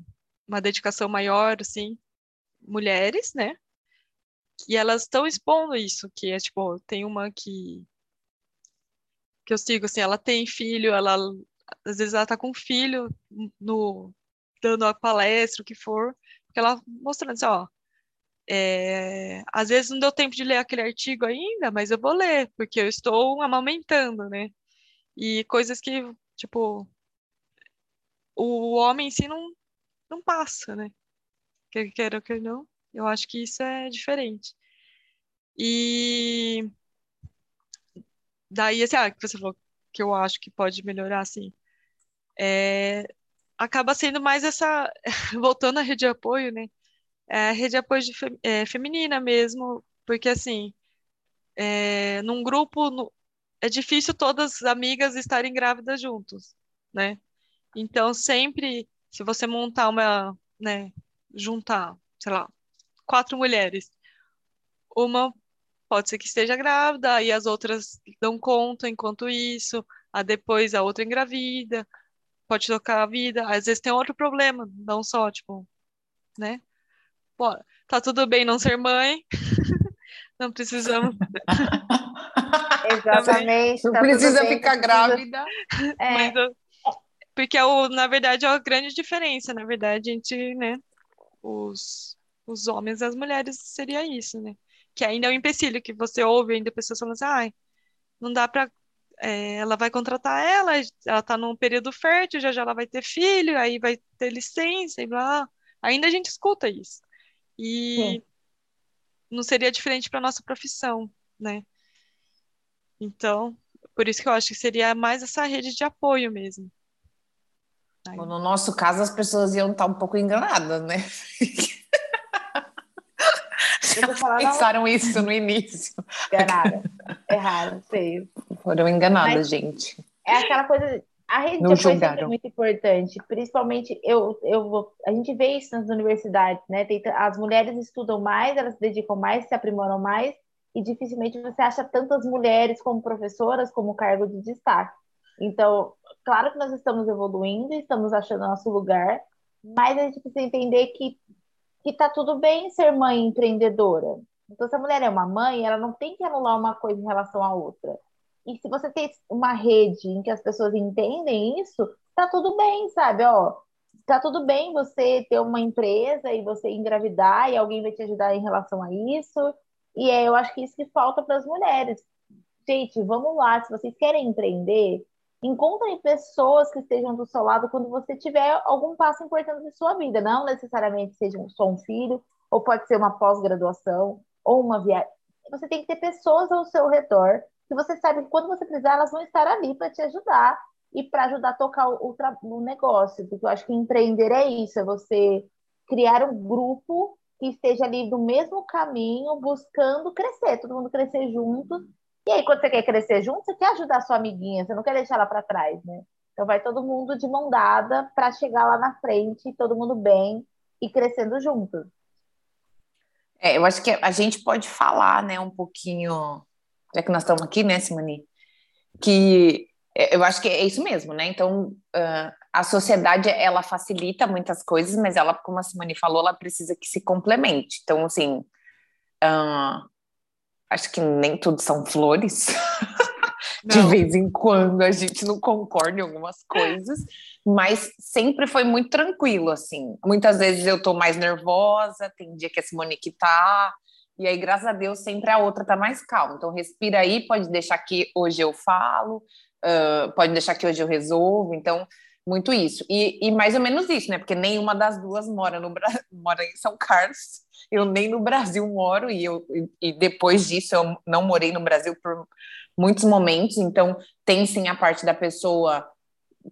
uma dedicação maior, assim, mulheres, né? E elas estão expondo isso, que é tipo, tem uma que que eu sigo, assim, ela tem filho, ela às vezes ela tá com filho no dando a palestra, o que for, porque ela mostrando assim, ó, é, às vezes não deu tempo de ler aquele artigo ainda, mas eu vou ler, porque eu estou amamentando, né? E coisas que, tipo, o homem em si não, não passa, né? Quer queira ou quer não, eu acho que isso é diferente. E daí, assim, ah, que você falou que eu acho que pode melhorar, assim, é, acaba sendo mais essa, voltando à rede de apoio, né? É a rede de apoio de fe- é, feminina mesmo, porque assim, é, num grupo no- é difícil todas as amigas estarem grávidas juntos, né? Então sempre, se você montar uma, né, juntar, sei lá, quatro mulheres, uma pode ser que esteja grávida e as outras dão conta enquanto isso, a depois a outra engravida, pode tocar a vida, às vezes tem outro problema, não só, tipo, né? Pô, tá tudo bem não ser mãe, não precisamos. Exatamente. Não tá precisa bem, ficar não precisa- grávida. É, Mas eu- porque é o, na verdade é a grande diferença, na verdade, entre, né, os os homens e as mulheres seria isso, né? Que ainda é um empecilho, que você ouve ainda pessoas falando assim, ai, não dá para é, ela vai contratar ela, ela está num período fértil, já já ela vai ter filho, aí vai ter licença e blá. Ainda a gente escuta isso. E Sim. não seria diferente para nossa profissão, né? Então, por isso que eu acho que seria mais essa rede de apoio mesmo. No nosso caso, as pessoas iam estar um pouco enganadas, né? Pensaram não. isso no início. Enganaram. Erraram, feio. Foram enganadas, Mas gente. É aquela coisa. A rede de apoio é muito importante. Principalmente, eu, eu, a gente vê isso nas universidades, né? Tem, as mulheres estudam mais, elas se dedicam mais, se aprimoram mais, e dificilmente você acha tantas mulheres como professoras, como cargo de destaque. Então, claro que nós estamos evoluindo, estamos achando nosso lugar, mas a gente precisa entender que que tá tudo bem ser mãe empreendedora. Então, se a mulher é uma mãe, ela não tem que anular uma coisa em relação à outra. E se você tem uma rede em que as pessoas entendem isso, tá tudo bem, sabe? Ó, tá tudo bem você ter uma empresa e você engravidar e alguém vai te ajudar em relação a isso. E é, eu acho que isso que falta para as mulheres. Gente, vamos lá, se vocês querem empreender, Encontre pessoas que estejam do seu lado quando você tiver algum passo importante na sua vida. Não necessariamente seja só um filho, ou pode ser uma pós-graduação, ou uma viagem. Você tem que ter pessoas ao seu redor que você sabe que quando você precisar, elas vão estar ali para te ajudar e para ajudar a tocar o, o, negócio. Porque eu acho que empreender é isso, é você criar um grupo que esteja ali no mesmo caminho, buscando crescer, todo mundo crescer juntos e aí, quando você quer crescer junto, você quer ajudar sua amiguinha, você não quer deixar ela para trás, né? Então, vai todo mundo de mão dada para chegar lá na frente, todo mundo bem e crescendo junto. É, eu acho que a gente pode falar, né, um pouquinho, já que nós estamos aqui, né, Simone, que eu acho que é isso mesmo, né? Então, uh, a sociedade, ela facilita muitas coisas, mas ela, como a Simone falou, ela precisa que se complemente. Então, assim, uh, acho que nem tudo são flores. de vez em quando a gente não concorda em algumas coisas, mas sempre foi muito tranquilo, assim. Muitas vezes eu tô mais nervosa, tem dia que a Simone que tá, e aí, graças a Deus, sempre a outra tá mais calma. Então, respira aí, pode deixar que hoje eu falo, uh, pode deixar que hoje eu resolvo. Então, muito isso. E, e, mais ou menos isso, né? Porque nenhuma das duas mora, no, mora em São Carlos eu nem no Brasil moro e, eu, e depois disso eu não morei no Brasil por muitos momentos, então tem sim a parte da pessoa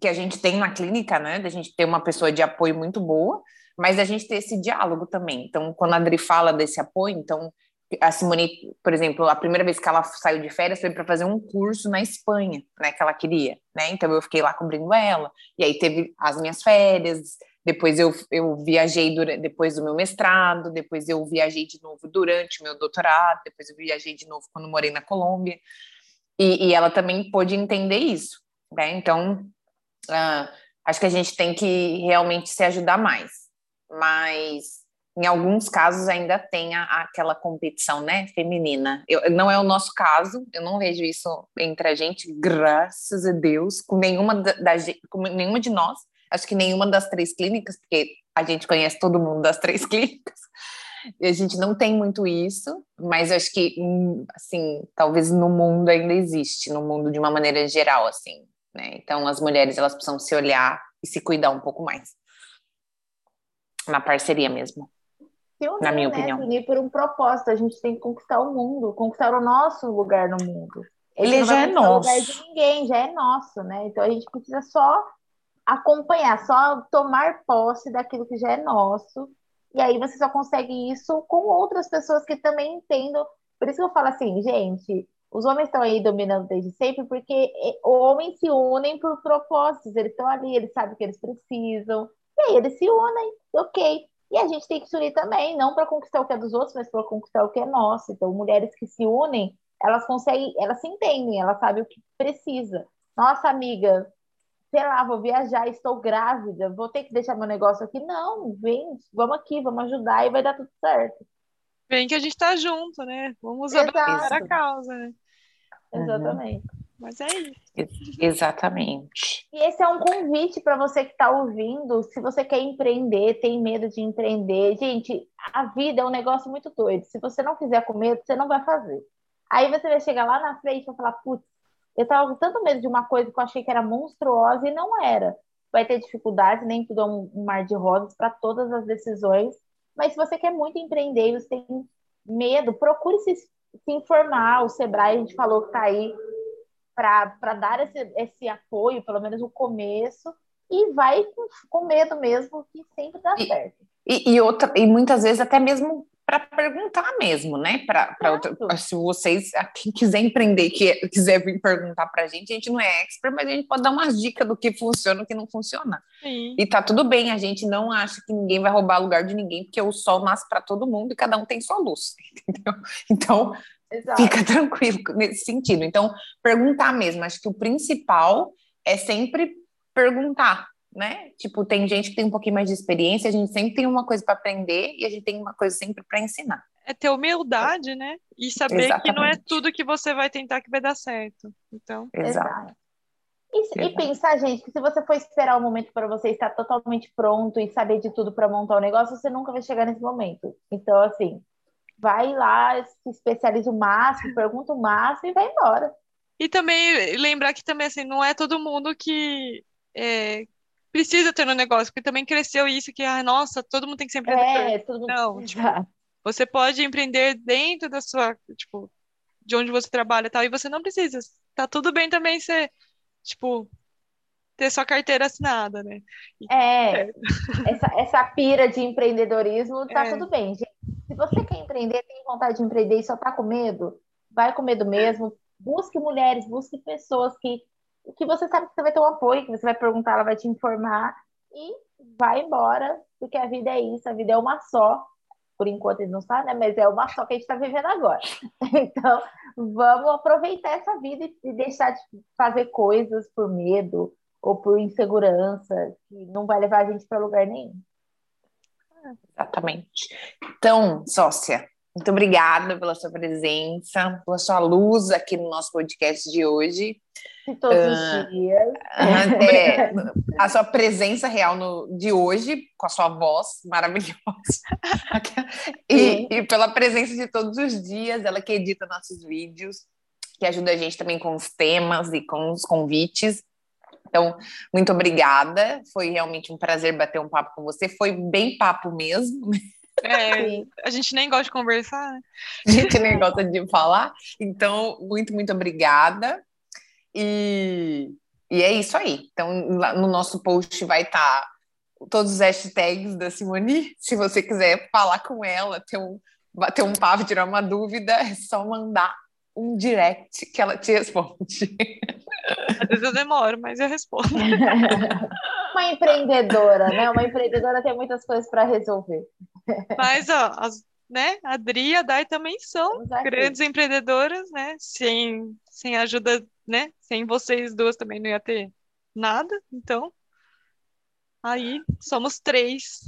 que a gente tem na clínica, né, da gente ter uma pessoa de apoio muito boa, mas a gente ter esse diálogo também. Então, quando a Adri fala desse apoio, então a Simone, por exemplo, a primeira vez que ela saiu de férias foi para fazer um curso na Espanha, né, que ela queria, né? Então eu fiquei lá cobrindo ela, e aí teve as minhas férias, depois eu, eu viajei durante, depois do meu mestrado, depois eu viajei de novo durante o meu doutorado, depois eu viajei de novo quando morei na Colômbia. E, e ela também pôde entender isso, né? Então, uh, acho que a gente tem que realmente se ajudar mais. Mas em alguns casos ainda tem a, aquela competição, né, feminina. Eu, não é o nosso caso, eu não vejo isso entre a gente, graças a Deus, com nenhuma da, da com nenhuma de nós acho que nenhuma das três clínicas, porque a gente conhece todo mundo das três clínicas, e a gente não tem muito isso, mas acho que, hum, assim, talvez no mundo ainda existe, no mundo de uma maneira geral, assim, né? Então, as mulheres, elas precisam se olhar e se cuidar um pouco mais. Na parceria mesmo. Unir, na minha né? opinião. Se unir por um propósito, a gente tem que conquistar o mundo, conquistar o nosso lugar no mundo. Ele já é nosso. Lugar de ninguém, já é nosso, né? Então a gente precisa só acompanhar, só tomar posse daquilo que já é nosso. E aí você só consegue isso com outras pessoas que também entendam. Por isso que eu falo assim, gente, os homens estão aí dominando desde sempre porque homens se unem por propósitos, eles estão ali, eles sabem o que eles precisam, e aí eles se unem, ok. E a gente tem que se unir também, não para conquistar o que é dos outros, mas para conquistar o que é nosso. Então, mulheres que se unem, elas conseguem, elas se entendem, elas sabem o que precisa. Nossa, amiga, sei lá, vou viajar, estou grávida, vou ter que deixar meu negócio aqui. Não, vem, vamos aqui, vamos ajudar e vai dar tudo certo. Vem que a gente tá junto, né? Vamos abraçar a causa, né? Exatamente. Uhum. Mas é isso. Exatamente. E esse é um convite para você que está ouvindo. Se você quer empreender, tem medo de empreender, gente, a vida é um negócio muito doido. Se você não fizer com medo, você não vai fazer. Aí você vai chegar lá na frente e vai falar, putz, eu tava com tanto medo de uma coisa que eu achei que era monstruosa e não era. Vai ter dificuldades, nem tudo é um, um mar de rosas para todas as decisões. Mas se você quer muito empreender e você tem medo, procure se, se informar. O Sebrae, a gente falou que está aí para dar esse, esse apoio, pelo menos o começo, e vai com, com medo mesmo, que sempre dá e, certo. E, e, outra, e muitas vezes até mesmo para perguntar mesmo, né? Para se vocês, quem quiser empreender, que quiser vir perguntar para a gente, a gente não é expert, mas a gente pode dar umas dicas do que funciona e o que não funciona. Sim. E tá tudo bem, a gente não acha que ninguém vai roubar lugar de ninguém, porque o sol nasce para todo mundo e cada um tem sua luz, entendeu? Então, Exato. fica tranquilo nesse sentido. Então, perguntar mesmo, acho que o principal é sempre perguntar, né? Tipo, tem gente que tem um pouquinho mais de experiência, a gente sempre tem uma coisa para aprender e a gente tem uma coisa sempre para ensinar. É ter humildade, né? E saber Exatamente. que não é tudo que você vai tentar que vai dar certo. Então, Exato. E, e, pensar, gente, que se você for esperar o um momento para você estar totalmente pronto e saber de tudo para montar o um negócio, você nunca vai chegar nesse momento. Então, assim, vai lá, se especializa o máximo, pergunta o máximo e vai embora. E também lembrar que também assim, não é todo mundo que é, precisa ter no negócio, porque também cresceu isso que, ah, nossa, todo mundo tem que ser empreendedor. É, todo mundo... Não, tipo, você pode empreender dentro da sua, tipo, de onde você trabalha e tal, e você não precisa. Tá tudo bem também ser, tipo, ter sua carteira assinada, né? É, é. Essa, essa pira de empreendedorismo tá é. tudo bem, gente. Se você quer empreender, tem vontade de empreender e só tá com medo, vai com medo mesmo. Busque mulheres, busque pessoas que que você sabe que você vai ter um apoio, que você vai perguntar, ela vai te informar e vai embora, porque a vida é isso, a vida é uma só. Por enquanto ele não sabe, né? Mas é uma só que a gente está vivendo agora. Então, vamos aproveitar essa vida e deixar de fazer coisas por medo ou por insegurança, que não vai levar a gente para lugar nenhum. Exatamente. Então, sócia, muito obrigada pela sua presença, pela sua luz aqui no nosso podcast de hoje. De todos uh, os dias. É, a sua presença real no, de hoje, com a sua voz maravilhosa. e, e, pela presença de todos os dias, ela que edita nossos vídeos, que ajuda a gente também com os temas e com os convites. Então, muito obrigada. Foi realmente um prazer bater um papo com você. Foi bem papo mesmo. É, a gente nem gosta de conversar. Né? A gente nem gosta de falar. Então, muito, muito obrigada. E, e é isso aí. Então, no nosso post vai estar tá todos os hashtags da Simone. Se você quiser falar com ela, ter um, bater um papo, tirar uma dúvida, é só mandar um direct que ela te responde. Às vezes eu demoro, mas eu respondo. Uma empreendedora, né? Uma empreendedora tem muitas coisas para resolver. Mas, ó, as, né? A Adri e a Dai também são grandes empreendedoras, né? Sem, sem ajuda, né? Sem vocês duas também não ia ter nada. Então, aí somos três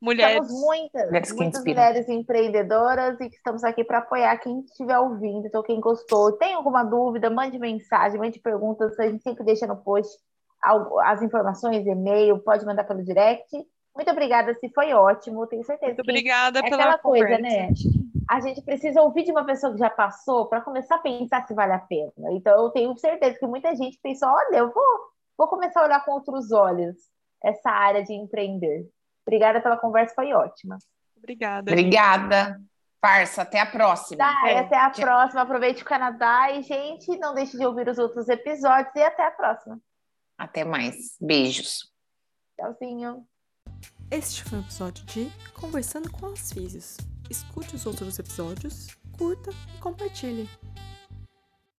mulheres. Somos muitas, muitas mulheres empreendedoras e que estamos aqui para apoiar quem estiver ouvindo. Então, quem gostou, tem alguma dúvida, mande mensagem, mande perguntas, a gente sempre deixa no post as informações, e-mail, pode mandar pelo direct. Muito obrigada, se foi ótimo, tenho certeza. Muito obrigada é pela aquela conversa. coisa, né? A gente precisa ouvir de uma pessoa que já passou para começar a pensar se vale a pena. Então, eu tenho certeza que muita gente pensou: olha, eu vou, vou começar a olhar com outros olhos essa área de empreender. Obrigada pela conversa, foi ótima. Obrigada. Obrigada. Parça, até a próxima. Tá, é. até a próxima. Aproveite o Canadá e, gente, não deixe de ouvir os outros episódios e até a próxima. Até mais. Beijos. Tchauzinho. Este foi o episódio de Conversando com as Físios. Escute os outros episódios, curta e compartilhe.